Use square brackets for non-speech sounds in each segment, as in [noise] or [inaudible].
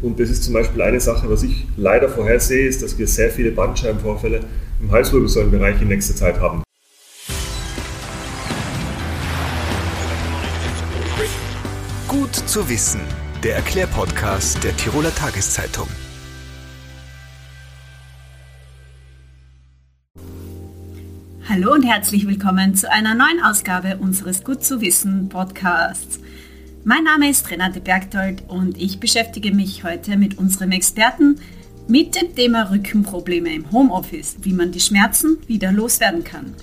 Und das ist zum Beispiel eine Sache, was ich leider vorhersehe, ist, dass wir sehr viele Bandscheibenvorfälle im Halswirbelsäulenbereich in nächster Zeit haben. Gut zu wissen, der Erklärpodcast der Tiroler Tageszeitung. Hallo und herzlich willkommen zu einer neuen Ausgabe unseres Gut zu wissen Podcasts. Mein Name ist Renate Bergtold und ich beschäftige mich heute mit unserem Experten mit dem Thema Rückenprobleme im Homeoffice, wie man die Schmerzen wieder loswerden kann.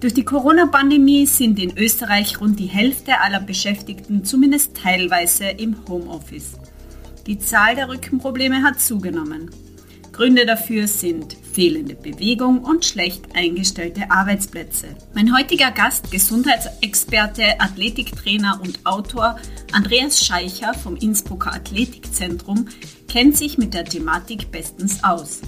Durch die Corona-Pandemie sind in Österreich rund die Hälfte aller Beschäftigten zumindest teilweise im Homeoffice. Die Zahl der Rückenprobleme hat zugenommen. Gründe dafür sind fehlende Bewegung und schlecht eingestellte Arbeitsplätze. Mein heutiger Gast, Gesundheitsexperte, Athletiktrainer und Autor Andreas Scheicher vom Innsbrucker Athletikzentrum, kennt sich mit der Thematik bestens aus.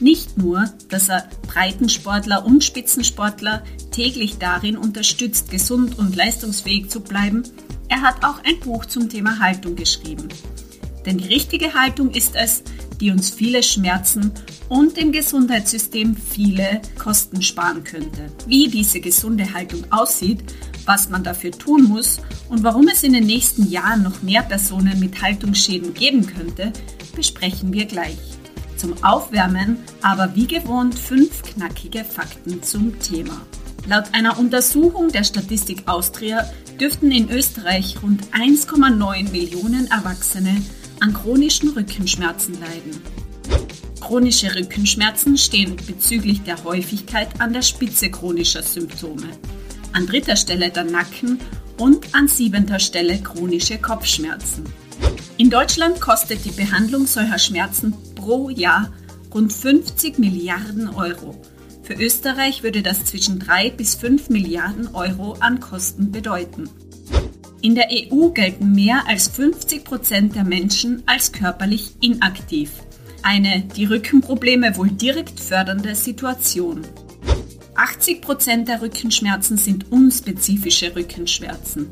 Nicht nur, dass er Breitensportler und Spitzensportler täglich darin unterstützt, gesund und leistungsfähig zu bleiben, er hat auch ein Buch zum Thema Haltung geschrieben. Denn die richtige Haltung ist es, die uns viele Schmerzen und im Gesundheitssystem viele Kosten sparen könnte. Wie diese gesunde Haltung aussieht, was man dafür tun muss und warum es in den nächsten Jahren noch mehr Personen mit Haltungsschäden geben könnte, besprechen wir gleich. Zum Aufwärmen aber wie gewohnt fünf knackige Fakten zum Thema. Laut einer Untersuchung der Statistik Austria dürften in Österreich rund 1,9 Millionen Erwachsene an chronischen Rückenschmerzen leiden. Chronische Rückenschmerzen stehen bezüglich der Häufigkeit an der Spitze chronischer Symptome, an dritter Stelle der Nacken und an siebenter Stelle chronische Kopfschmerzen. In Deutschland kostet die Behandlung solcher Schmerzen pro Jahr rund 50 Milliarden Euro. Für Österreich würde das zwischen 3 bis 5 Milliarden Euro an Kosten bedeuten. In der EU gelten mehr als 50 Prozent der Menschen als körperlich inaktiv. Eine die Rückenprobleme wohl direkt fördernde Situation. 80 Prozent der Rückenschmerzen sind unspezifische Rückenschmerzen.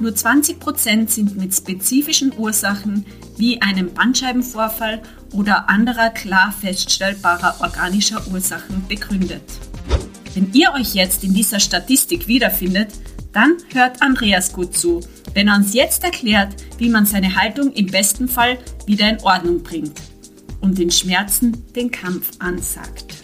Nur 20 Prozent sind mit spezifischen Ursachen wie einem Bandscheibenvorfall oder anderer klar feststellbarer organischer Ursachen begründet. Wenn ihr euch jetzt in dieser Statistik wiederfindet, dann hört Andreas gut zu, wenn er uns jetzt erklärt, wie man seine Haltung im besten Fall wieder in Ordnung bringt und den Schmerzen den Kampf ansagt.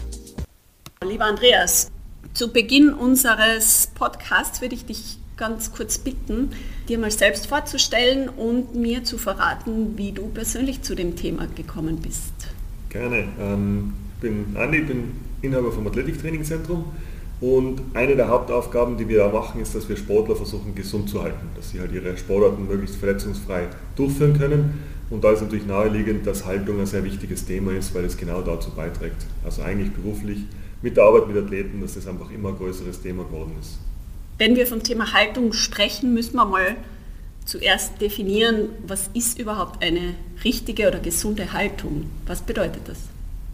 Lieber Andreas, zu Beginn unseres Podcasts würde ich dich ganz kurz bitten, dir mal selbst vorzustellen und mir zu verraten, wie du persönlich zu dem Thema gekommen bist. Gerne. Ähm, ich bin Andi, bin Inhaber vom Athletiktrainingzentrum und eine der Hauptaufgaben, die wir da machen, ist, dass wir Sportler versuchen, gesund zu halten, dass sie halt ihre Sportarten möglichst verletzungsfrei durchführen können. Und da ist natürlich naheliegend, dass Haltung ein sehr wichtiges Thema ist, weil es genau dazu beiträgt. Also eigentlich beruflich mit der Arbeit mit Athleten, dass das einfach immer ein größeres Thema geworden ist. Wenn wir vom Thema Haltung sprechen, müssen wir mal zuerst definieren, was ist überhaupt eine richtige oder gesunde Haltung? Was bedeutet das?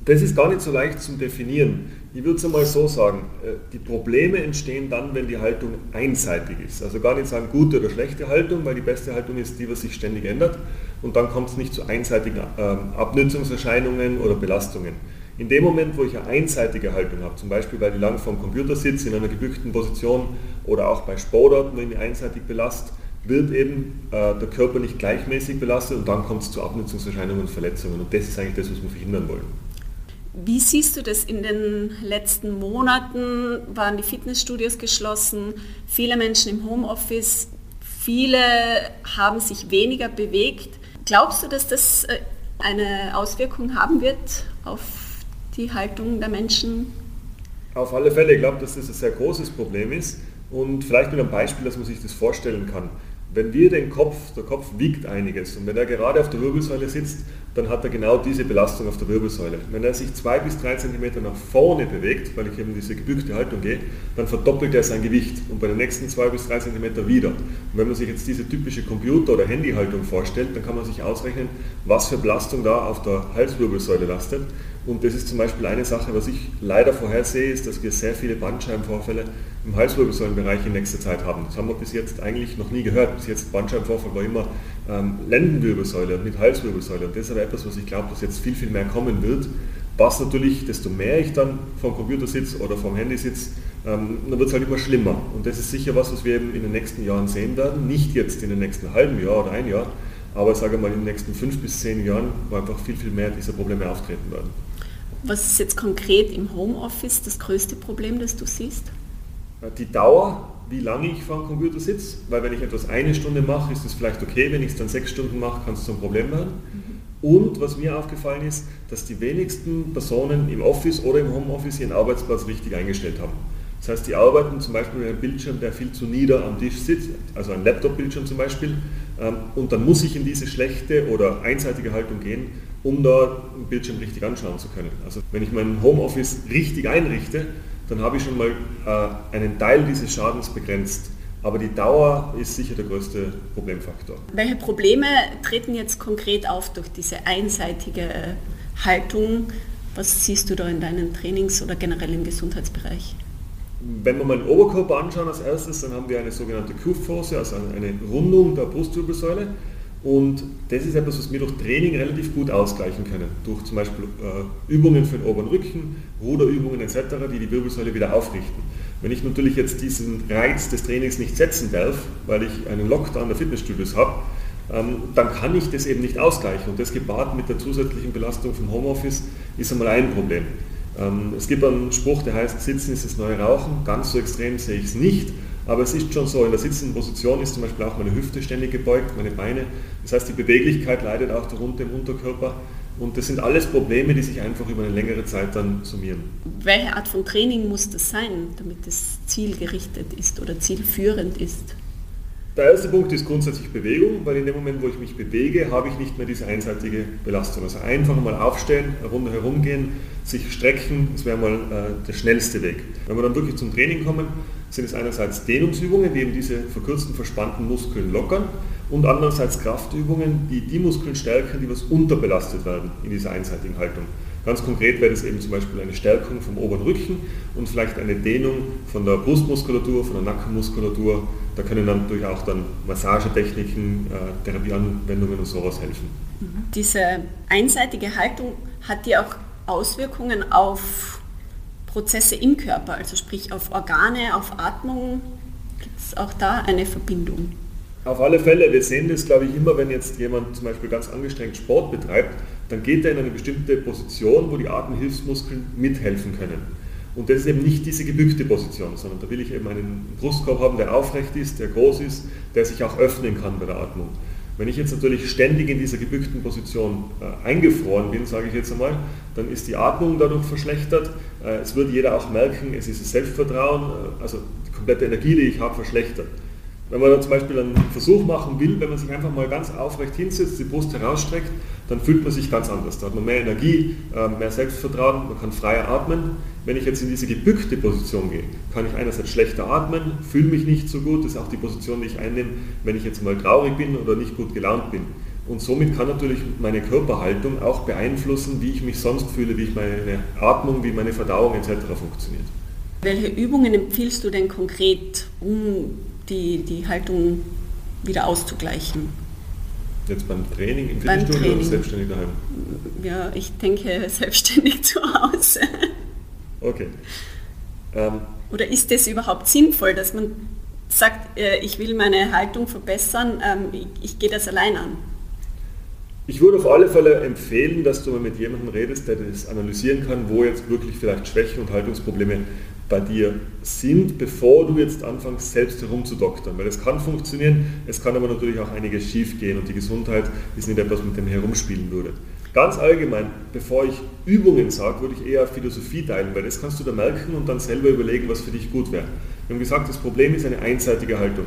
Das ist gar nicht so leicht zu definieren. Ich würde es einmal so sagen, äh, die Probleme entstehen dann, wenn die Haltung einseitig ist. Also gar nicht sagen gute oder schlechte Haltung, weil die beste Haltung ist die, was sich ständig ändert. Und dann kommt es nicht zu einseitigen ähm, Abnützungserscheinungen oder Belastungen. In dem Moment, wo ich eine einseitige Haltung habe, zum Beispiel weil ich lang vor dem Computer sitze, in einer gebückten Position oder auch bei Sportarten, wenn ich einseitig belastet, wird eben äh, der Körper nicht gleichmäßig belastet und dann kommt es zu Abnutzungserscheinungen und Verletzungen. Und das ist eigentlich das, was wir verhindern wollen. Wie siehst du das in den letzten Monaten? Waren die Fitnessstudios geschlossen? Viele Menschen im Homeoffice? Viele haben sich weniger bewegt. Glaubst du, dass das äh, eine Auswirkung haben wird auf die Haltung der Menschen? Auf alle Fälle. Ich glaube, dass das ein sehr großes Problem ist. Und vielleicht mit einem Beispiel, dass man sich das vorstellen kann. Wenn wir den Kopf, der Kopf wiegt einiges und wenn er gerade auf der Wirbelsäule sitzt, dann hat er genau diese Belastung auf der Wirbelsäule. Wenn er sich zwei bis drei Zentimeter nach vorne bewegt, weil ich eben diese gebückte Haltung gehe, dann verdoppelt er sein Gewicht und bei den nächsten zwei bis drei Zentimeter wieder. Und wenn man sich jetzt diese typische Computer- oder Handyhaltung vorstellt, dann kann man sich ausrechnen, was für Belastung da auf der Halswirbelsäule lastet. Und das ist zum Beispiel eine Sache, was ich leider vorhersehe, ist, dass wir sehr viele Bandscheibenvorfälle im Halswirbelsäulenbereich in nächster Zeit haben. Das haben wir bis jetzt eigentlich noch nie gehört. Bis jetzt Bandscheibenvorfall war immer ähm, Lendenwirbelsäule und mit Halswirbelsäule. Und das ist aber etwas, was ich glaube, dass jetzt viel, viel mehr kommen wird. Was natürlich, desto mehr ich dann vom Computer sitze oder vom Handy sitze, ähm, dann wird es halt immer schlimmer. Und das ist sicher was, was wir eben in den nächsten Jahren sehen werden. Nicht jetzt in den nächsten halben Jahr oder ein Jahr, aber ich sage mal in den nächsten fünf bis zehn Jahren, wo einfach viel, viel mehr dieser Probleme auftreten werden. Was ist jetzt konkret im Homeoffice das größte Problem, das du siehst? Die Dauer, wie lange ich vor dem Computer sitze, weil wenn ich etwas eine Stunde mache, ist es vielleicht okay, wenn ich es dann sechs Stunden mache, kann es zum Problem werden. Mhm. Und was mir aufgefallen ist, dass die wenigsten Personen im Office oder im Homeoffice ihren Arbeitsplatz richtig eingestellt haben. Das heißt, die arbeiten zum Beispiel mit einem Bildschirm, der viel zu nieder am Tisch sitzt, also ein Laptop-Bildschirm zum Beispiel, ähm, und dann muss ich in diese schlechte oder einseitige Haltung gehen, um da einen Bildschirm richtig anschauen zu können. Also wenn ich mein Homeoffice richtig einrichte, dann habe ich schon mal äh, einen Teil dieses Schadens begrenzt. Aber die Dauer ist sicher der größte Problemfaktor. Welche Probleme treten jetzt konkret auf durch diese einseitige Haltung? Was siehst du da in deinen Trainings oder generell im Gesundheitsbereich? Wenn wir mal den Oberkörper anschauen als erstes, dann haben wir eine sogenannte Kyphose, also eine Rundung der Brustwirbelsäule. Und das ist etwas, was wir durch Training relativ gut ausgleichen können. Durch zum Beispiel äh, Übungen für den oberen Rücken, Ruderübungen etc., die die Wirbelsäule wieder aufrichten. Wenn ich natürlich jetzt diesen Reiz des Trainings nicht setzen darf, weil ich einen Lockdown der Fitnessstudios habe, ähm, dann kann ich das eben nicht ausgleichen. Und das gepaart mit der zusätzlichen Belastung vom Homeoffice ist einmal ein Problem. Ähm, es gibt einen Spruch, der heißt, Sitzen ist das neue Rauchen. Ganz so extrem sehe ich es nicht. Aber es ist schon so, in der sitzenden Position ist zum Beispiel auch meine Hüfte ständig gebeugt, meine Beine. Das heißt, die Beweglichkeit leidet auch darunter im Unterkörper. Und das sind alles Probleme, die sich einfach über eine längere Zeit dann summieren. Welche Art von Training muss das sein, damit es zielgerichtet ist oder zielführend ist? Der erste Punkt ist grundsätzlich Bewegung, weil in dem Moment, wo ich mich bewege, habe ich nicht mehr diese einseitige Belastung. Also einfach mal aufstehen, eine Runde herumgehen, sich strecken, das wäre mal äh, der schnellste Weg. Wenn wir dann wirklich zum Training kommen, sind es einerseits Dehnungsübungen, die eben diese verkürzten, verspannten Muskeln lockern und andererseits Kraftübungen, die die Muskeln stärken, die was unterbelastet werden in dieser einseitigen Haltung. Ganz konkret wäre das eben zum Beispiel eine Stärkung vom oberen Rücken und vielleicht eine Dehnung von der Brustmuskulatur, von der Nackenmuskulatur. Da können dann natürlich auch dann Massagetechniken, äh, Therapieanwendungen und sowas helfen. Mhm. Diese einseitige Haltung hat ja auch Auswirkungen auf Prozesse im Körper, also sprich auf Organe, auf Atmung. Gibt es auch da eine Verbindung? Auf alle Fälle, wir sehen das, glaube ich, immer, wenn jetzt jemand zum Beispiel ganz angestrengt Sport betreibt, dann geht er in eine bestimmte Position, wo die Atemhilfsmuskeln mithelfen können. Und das ist eben nicht diese gebückte Position, sondern da will ich eben einen Brustkorb haben, der aufrecht ist, der groß ist, der sich auch öffnen kann bei der Atmung. Wenn ich jetzt natürlich ständig in dieser gebückten Position äh, eingefroren bin, sage ich jetzt einmal, dann ist die Atmung dadurch verschlechtert. Äh, es wird jeder auch merken, es ist das Selbstvertrauen, äh, also die komplette Energie, die ich habe, verschlechtert. Wenn man dann zum Beispiel einen Versuch machen will, wenn man sich einfach mal ganz aufrecht hinsetzt, die Brust herausstreckt, dann fühlt man sich ganz anders. Da hat man mehr Energie, äh, mehr Selbstvertrauen, man kann freier atmen. Wenn ich jetzt in diese gebückte Position gehe, kann ich einerseits schlechter atmen, fühle mich nicht so gut, das ist auch die Position, die ich einnehme, wenn ich jetzt mal traurig bin oder nicht gut gelaunt bin. Und somit kann natürlich meine Körperhaltung auch beeinflussen, wie ich mich sonst fühle, wie ich meine Atmung, wie meine Verdauung etc. funktioniert. Welche Übungen empfiehlst du denn konkret, um die, die Haltung wieder auszugleichen? Jetzt beim Training im Fitnessstudio oder selbstständig daheim? Ja, ich denke [laughs] selbstständig zu Hause. Okay. Ähm, oder ist das überhaupt sinnvoll, dass man sagt, äh, ich will meine Haltung verbessern, ähm, ich gehe das allein an? Ich würde auf alle Fälle empfehlen, dass du mal mit jemandem redest, der das analysieren kann, wo jetzt wirklich vielleicht Schwächen und Haltungsprobleme bei dir sind, bevor du jetzt anfängst, selbst herumzudoktern. Weil es kann funktionieren, es kann aber natürlich auch einiges schief gehen und die Gesundheit ist nicht etwas, mit dem herumspielen würde. Ganz allgemein, bevor ich Übungen sage, würde ich eher Philosophie teilen, weil das kannst du da merken und dann selber überlegen, was für dich gut wäre. Wir haben gesagt, das Problem ist eine einseitige Haltung.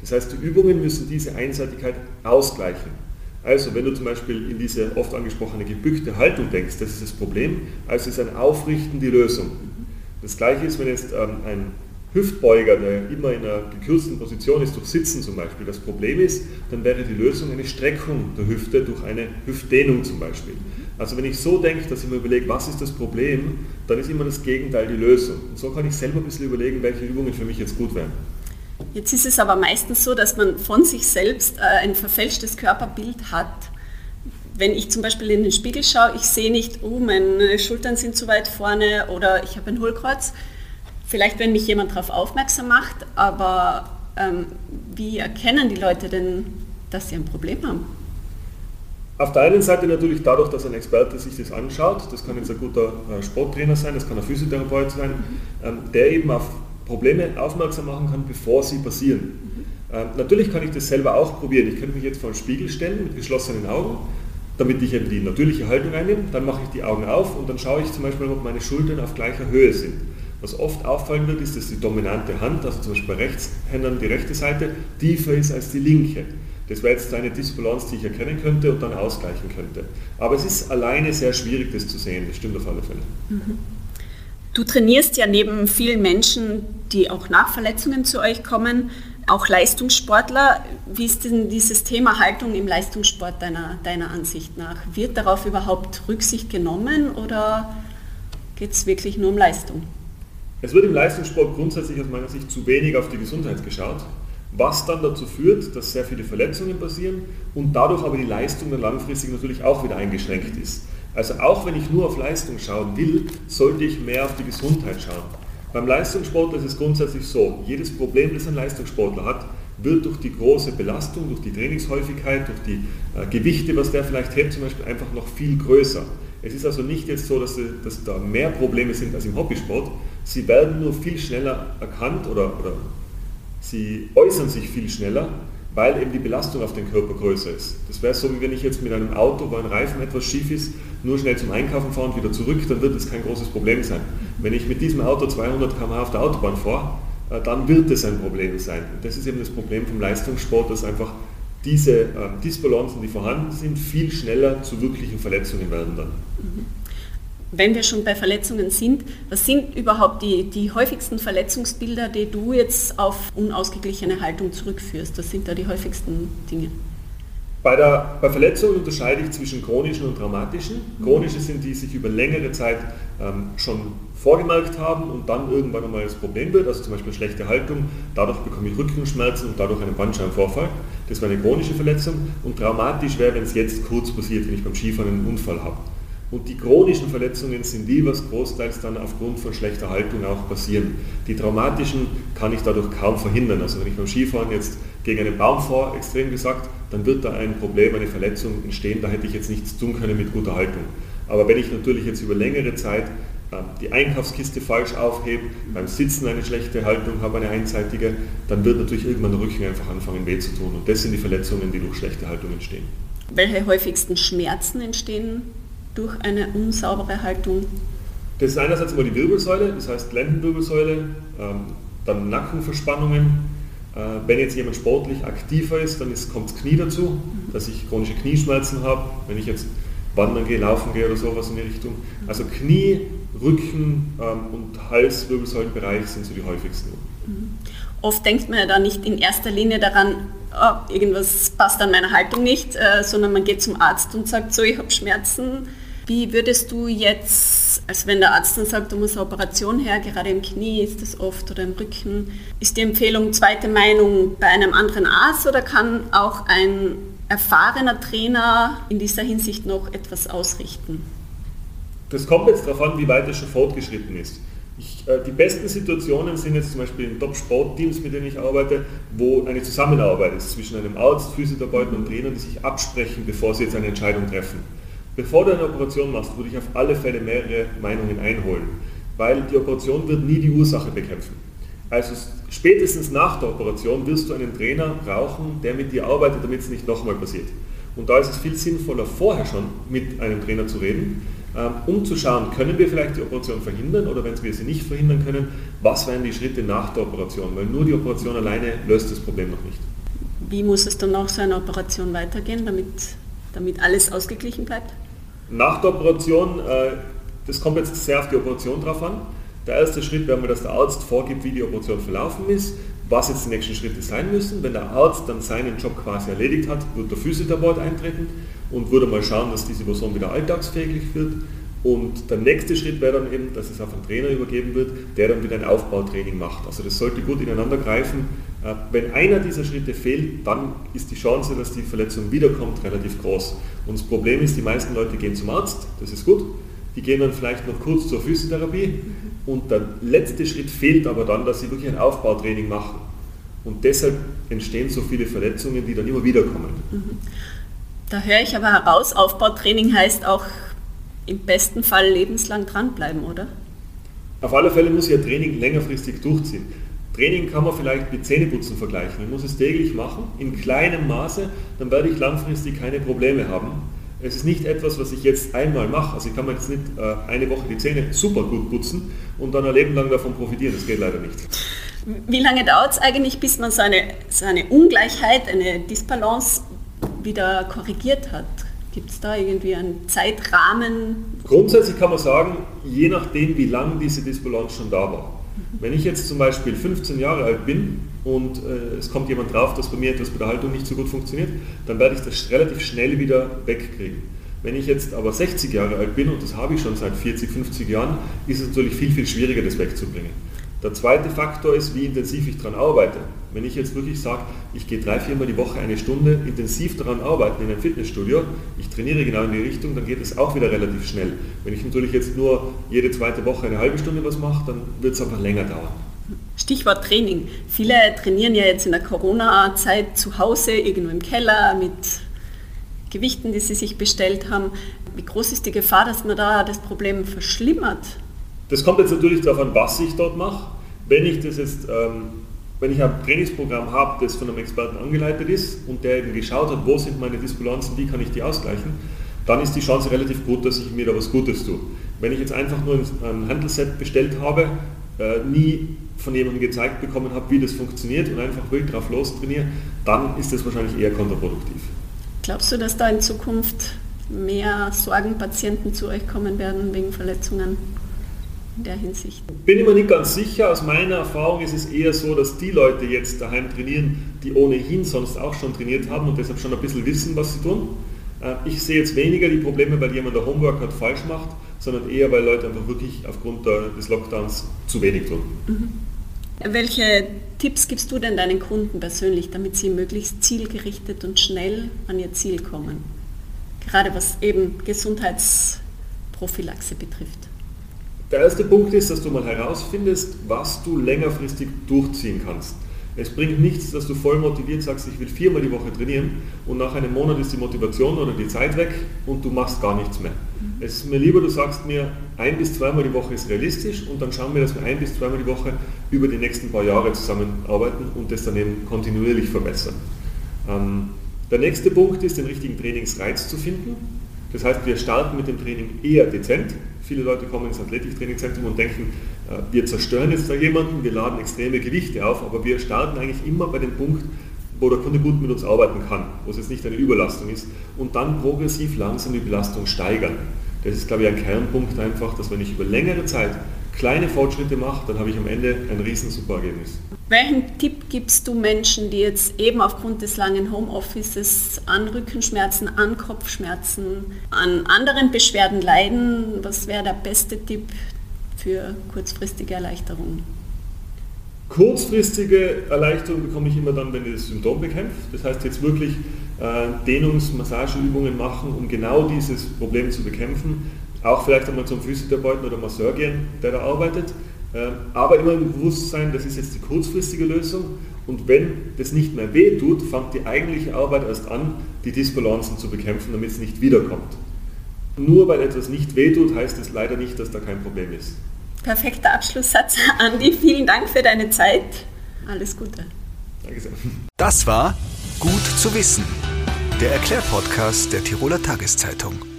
Das heißt, die Übungen müssen diese Einseitigkeit ausgleichen. Also, wenn du zum Beispiel in diese oft angesprochene gebückte Haltung denkst, das ist das Problem, also ist ein Aufrichten die Lösung. Das gleiche ist, wenn jetzt ähm, ein Hüftbeuger, der immer in einer gekürzten Position ist, durch Sitzen zum Beispiel, das Problem ist, dann wäre die Lösung eine Streckung der Hüfte durch eine Hüftdehnung zum Beispiel. Also wenn ich so denke, dass ich mir überlege, was ist das Problem, dann ist immer das Gegenteil die Lösung. Und so kann ich selber ein bisschen überlegen, welche Übungen für mich jetzt gut wären. Jetzt ist es aber meistens so, dass man von sich selbst äh, ein verfälschtes Körperbild hat. Wenn ich zum Beispiel in den Spiegel schaue, ich sehe nicht, oh, meine Schultern sind zu weit vorne oder ich habe ein Hohlkreuz. Vielleicht, wenn mich jemand darauf aufmerksam macht, aber ähm, wie erkennen die Leute denn, dass sie ein Problem haben? Auf der einen Seite natürlich dadurch, dass ein Experte sich das anschaut, das kann jetzt ein guter äh, Sporttrainer sein, das kann ein Physiotherapeut sein, ähm, der eben auf Probleme aufmerksam machen kann, bevor sie passieren. Ähm, natürlich kann ich das selber auch probieren. Ich könnte mich jetzt vor den Spiegel stellen mit geschlossenen Augen, damit ich eben die natürliche Haltung einnehme. Dann mache ich die Augen auf und dann schaue ich zum Beispiel, ob meine Schultern auf gleicher Höhe sind. Was oft auffallen wird, ist, dass die dominante Hand, also zum Beispiel bei Rechtshändern die rechte Seite, tiefer ist als die linke. Das wäre jetzt eine Disbalance, die ich erkennen könnte und dann ausgleichen könnte. Aber es ist alleine sehr schwierig, das zu sehen. Das stimmt auf alle Fälle. Mhm. Du trainierst ja neben vielen Menschen, die auch nach Verletzungen zu euch kommen, auch Leistungssportler. Wie ist denn dieses Thema Haltung im Leistungssport deiner, deiner Ansicht nach? Wird darauf überhaupt Rücksicht genommen oder geht es wirklich nur um Leistung? Es wird im Leistungssport grundsätzlich aus meiner Sicht zu wenig auf die Gesundheit geschaut, was dann dazu führt, dass sehr viele Verletzungen passieren und dadurch aber die Leistung dann langfristig natürlich auch wieder eingeschränkt ist. Also auch wenn ich nur auf Leistung schauen will, sollte ich mehr auf die Gesundheit schauen. Beim Leistungssportler ist es grundsätzlich so, jedes Problem, das ein Leistungssportler hat, wird durch die große Belastung, durch die Trainingshäufigkeit, durch die äh, Gewichte, was der vielleicht hebt, zum Beispiel einfach noch viel größer. Es ist also nicht jetzt so, dass, dass da mehr Probleme sind als im Hobbysport. Sie werden nur viel schneller erkannt oder, oder sie äußern sich viel schneller, weil eben die Belastung auf den Körper größer ist. Das wäre so, wie wenn ich jetzt mit einem Auto, wo ein Reifen etwas schief ist, nur schnell zum Einkaufen fahre und wieder zurück, dann wird es kein großes Problem sein. Wenn ich mit diesem Auto 200 km/h auf der Autobahn fahre, äh, dann wird es ein Problem sein. Und das ist eben das Problem vom Leistungssport, dass einfach diese äh, Disbalancen, die vorhanden sind, viel schneller zu wirklichen Verletzungen werden dann. Mhm wenn wir schon bei Verletzungen sind, was sind überhaupt die, die häufigsten Verletzungsbilder, die du jetzt auf unausgeglichene Haltung zurückführst? Was sind da die häufigsten Dinge? Bei, der, bei Verletzungen unterscheide ich zwischen chronischen und traumatischen. Chronische sind die, die sich über längere Zeit ähm, schon vorgemerkt haben und dann irgendwann einmal das Problem wird, also zum Beispiel schlechte Haltung, dadurch bekomme ich Rückenschmerzen und dadurch einen Bandscheibenvorfall. Das wäre eine chronische Verletzung. Und traumatisch wäre, wenn es jetzt kurz passiert, wenn ich beim Skifahren einen Unfall habe. Und die chronischen Verletzungen sind die, was großteils dann aufgrund von schlechter Haltung auch passieren. Die traumatischen kann ich dadurch kaum verhindern. Also wenn ich beim Skifahren jetzt gegen einen Baum fahre, extrem gesagt, dann wird da ein Problem, eine Verletzung entstehen. Da hätte ich jetzt nichts tun können mit guter Haltung. Aber wenn ich natürlich jetzt über längere Zeit ähm, die Einkaufskiste falsch aufhebe, beim Sitzen eine schlechte Haltung habe, eine einseitige, dann wird natürlich irgendwann der Rücken einfach anfangen weh zu tun. Und das sind die Verletzungen, die durch schlechte Haltung entstehen. Welche häufigsten Schmerzen entstehen durch eine unsaubere Haltung? Das ist einerseits mal die Wirbelsäule, das heißt Lendenwirbelsäule, ähm, dann Nackenverspannungen. Äh, wenn jetzt jemand sportlich aktiver ist, dann kommt das Knie dazu, dass ich chronische Knieschmerzen habe. Wenn ich jetzt wandern gehe, laufen gehe oder sowas in die Richtung. Also Knie, Rücken ähm, und Hals-Wirbelsäulenbereich sind so die häufigsten. Mhm. Oft denkt man ja da nicht in erster Linie daran, oh, irgendwas passt an meiner Haltung nicht, äh, sondern man geht zum Arzt und sagt so, ich habe Schmerzen wie würdest du jetzt, als wenn der Arzt dann sagt, du musst eine Operation her, gerade im Knie ist das oft oder im Rücken, ist die Empfehlung zweite Meinung bei einem anderen Arzt oder kann auch ein erfahrener Trainer in dieser Hinsicht noch etwas ausrichten? Das kommt jetzt darauf an, wie weit es schon fortgeschritten ist. Ich, äh, die besten Situationen sind jetzt zum Beispiel in Top-Sportteams, mit denen ich arbeite, wo eine Zusammenarbeit ist zwischen einem Arzt, Physiotherapeuten und Trainern, die sich absprechen, bevor sie jetzt eine Entscheidung treffen. Bevor du eine Operation machst, würde ich auf alle Fälle mehrere Meinungen einholen, weil die Operation wird nie die Ursache bekämpfen. Also spätestens nach der Operation wirst du einen Trainer brauchen, der mit dir arbeitet, damit es nicht nochmal passiert. Und da ist es viel sinnvoller, vorher schon mit einem Trainer zu reden, ähm, um zu schauen, können wir vielleicht die Operation verhindern oder wenn wir sie nicht verhindern können, was wären die Schritte nach der Operation, weil nur die Operation alleine löst das Problem noch nicht. Wie muss es dann nach so einer Operation weitergehen, damit, damit alles ausgeglichen bleibt? Nach der Operation, äh, das kommt jetzt sehr auf die Operation drauf an. Der erste Schritt wäre mal, dass der Arzt vorgibt, wie die Operation verlaufen ist, was jetzt die nächsten Schritte sein müssen. Wenn der Arzt dann seinen Job quasi erledigt hat, wird der Physiotherapeut eintreten und würde mal schauen, dass diese Person wieder alltagsfähig wird. Und der nächste Schritt wäre dann eben, dass es auf einen Trainer übergeben wird, der dann wieder ein Aufbautraining macht. Also das sollte gut ineinander greifen. Äh, wenn einer dieser Schritte fehlt, dann ist die Chance, dass die Verletzung wiederkommt, relativ groß. Und das Problem ist, die meisten Leute gehen zum Arzt, das ist gut, die gehen dann vielleicht noch kurz zur Physiotherapie und der letzte Schritt fehlt aber dann, dass sie wirklich ein Aufbautraining machen. Und deshalb entstehen so viele Verletzungen, die dann immer wieder kommen. Mhm. Da höre ich aber heraus, Aufbautraining heißt auch im besten Fall lebenslang dranbleiben, oder? Auf alle Fälle muss ich ein Training längerfristig durchziehen. Training kann man vielleicht mit Zähneputzen vergleichen. Ich muss es täglich machen, in kleinem Maße, dann werde ich langfristig keine Probleme haben. Es ist nicht etwas, was ich jetzt einmal mache. Also ich kann mir jetzt nicht äh, eine Woche die Zähne super gut putzen und dann ein Leben lang davon profitieren. Das geht leider nicht. Wie lange dauert es eigentlich, bis man so eine, so eine Ungleichheit, eine Disbalance wieder korrigiert hat? Gibt es da irgendwie einen Zeitrahmen? Grundsätzlich kann man sagen, je nachdem, wie lange diese Disbalance schon da war. Wenn ich jetzt zum Beispiel 15 Jahre alt bin und äh, es kommt jemand drauf, dass bei mir etwas bei der Haltung nicht so gut funktioniert, dann werde ich das relativ schnell wieder wegkriegen. Wenn ich jetzt aber 60 Jahre alt bin und das habe ich schon seit 40, 50 Jahren, ist es natürlich viel, viel schwieriger, das wegzubringen. Der zweite Faktor ist, wie intensiv ich daran arbeite. Wenn ich jetzt wirklich sage, ich gehe drei, viermal die Woche eine Stunde intensiv daran arbeiten in einem Fitnessstudio, ich trainiere genau in die Richtung, dann geht es auch wieder relativ schnell. Wenn ich natürlich jetzt nur jede zweite Woche eine halbe Stunde was mache, dann wird es einfach länger dauern. Stichwort Training. Viele trainieren ja jetzt in der Corona-Zeit zu Hause, irgendwo im Keller mit Gewichten, die sie sich bestellt haben. Wie groß ist die Gefahr, dass man da das Problem verschlimmert? Das kommt jetzt natürlich darauf an, was ich dort mache. Wenn ich das jetzt, ähm, wenn ich ein Trainingsprogramm habe, das von einem Experten angeleitet ist und der eben geschaut hat, wo sind meine Disbalanzen, wie kann ich die ausgleichen, dann ist die Chance relativ gut, dass ich mir da was Gutes tue. Wenn ich jetzt einfach nur ein Handelsset bestellt habe, äh, nie von jemandem gezeigt bekommen habe, wie das funktioniert und einfach wild drauf los trainiere, dann ist das wahrscheinlich eher kontraproduktiv. Glaubst du, dass da in Zukunft mehr Sorgenpatienten zu euch kommen werden wegen Verletzungen? In der Hinsicht? Bin ich mir nicht ganz sicher. Aus meiner Erfahrung ist es eher so, dass die Leute jetzt daheim trainieren, die ohnehin sonst auch schon trainiert haben und deshalb schon ein bisschen wissen, was sie tun. Äh, ich sehe jetzt weniger die Probleme, weil jemand der Homeworkout falsch macht, sondern eher, weil Leute einfach wirklich aufgrund des Lockdowns zu wenig tun. Mhm. Welche Tipps gibst du denn deinen Kunden persönlich, damit sie möglichst zielgerichtet und schnell an ihr Ziel kommen? Gerade was eben Gesundheitsprophylaxe betrifft. Der erste Punkt ist, dass du mal herausfindest, was du längerfristig durchziehen kannst. Es bringt nichts, dass du voll motiviert sagst, ich will viermal die Woche trainieren und nach einem Monat ist die Motivation oder die Zeit weg und du machst gar nichts mehr. Mhm. Es ist mir lieber, du sagst mir, ein bis zweimal die Woche ist realistisch und dann schauen wir, dass wir ein bis zweimal die Woche über die nächsten paar Jahre zusammenarbeiten und das dann eben kontinuierlich verbessern. Ähm, der nächste Punkt ist, den richtigen Trainingsreiz zu finden. Das heißt, wir starten mit dem Training eher dezent, Viele Leute kommen ins Athletiktrainingzentrum und denken, äh, wir zerstören jetzt da jemanden, wir laden extreme Gewichte auf, aber wir starten eigentlich immer bei dem Punkt, wo der Kunde gut mit uns arbeiten kann, wo es jetzt nicht eine Überlastung ist und dann progressiv langsam die Belastung steigern. Das ist, glaube ich, ein Kernpunkt einfach, dass wenn ich über längere Zeit kleine Fortschritte mache, dann habe ich am Ende ein riesen super Ergebnis. Welchen Tipp gibst du Menschen, die jetzt eben aufgrund des langen Homeoffices an Rückenschmerzen, an Kopfschmerzen, an anderen Beschwerden leiden? Was wäre der beste Tipp für kurzfristige Erleichterung? Kurzfristige Erleichterung bekomme ich immer dann, wenn ich das Symptom bekämpfe. Das heißt jetzt wirklich äh, Dehnungs-, Massageübungen machen, um genau dieses Problem zu bekämpfen. Auch vielleicht einmal zum Physiotherapeuten oder Masseur gehen, der da arbeitet ähm, aber immer im Bewusstsein, das ist jetzt die kurzfristige Lösung und wenn das nicht mehr weh tut, fängt die eigentliche Arbeit erst an, die Disbalancen zu bekämpfen, damit es nicht wiederkommt. Nur weil etwas nicht weh tut, heißt es leider nicht, dass da kein Problem ist. Perfekter Abschlusssatz, [laughs] Andi. Vielen Dank für deine Zeit. Alles Gute. Danke sehr. Das war Gut zu wissen, der Erklärpodcast der Tiroler Tageszeitung.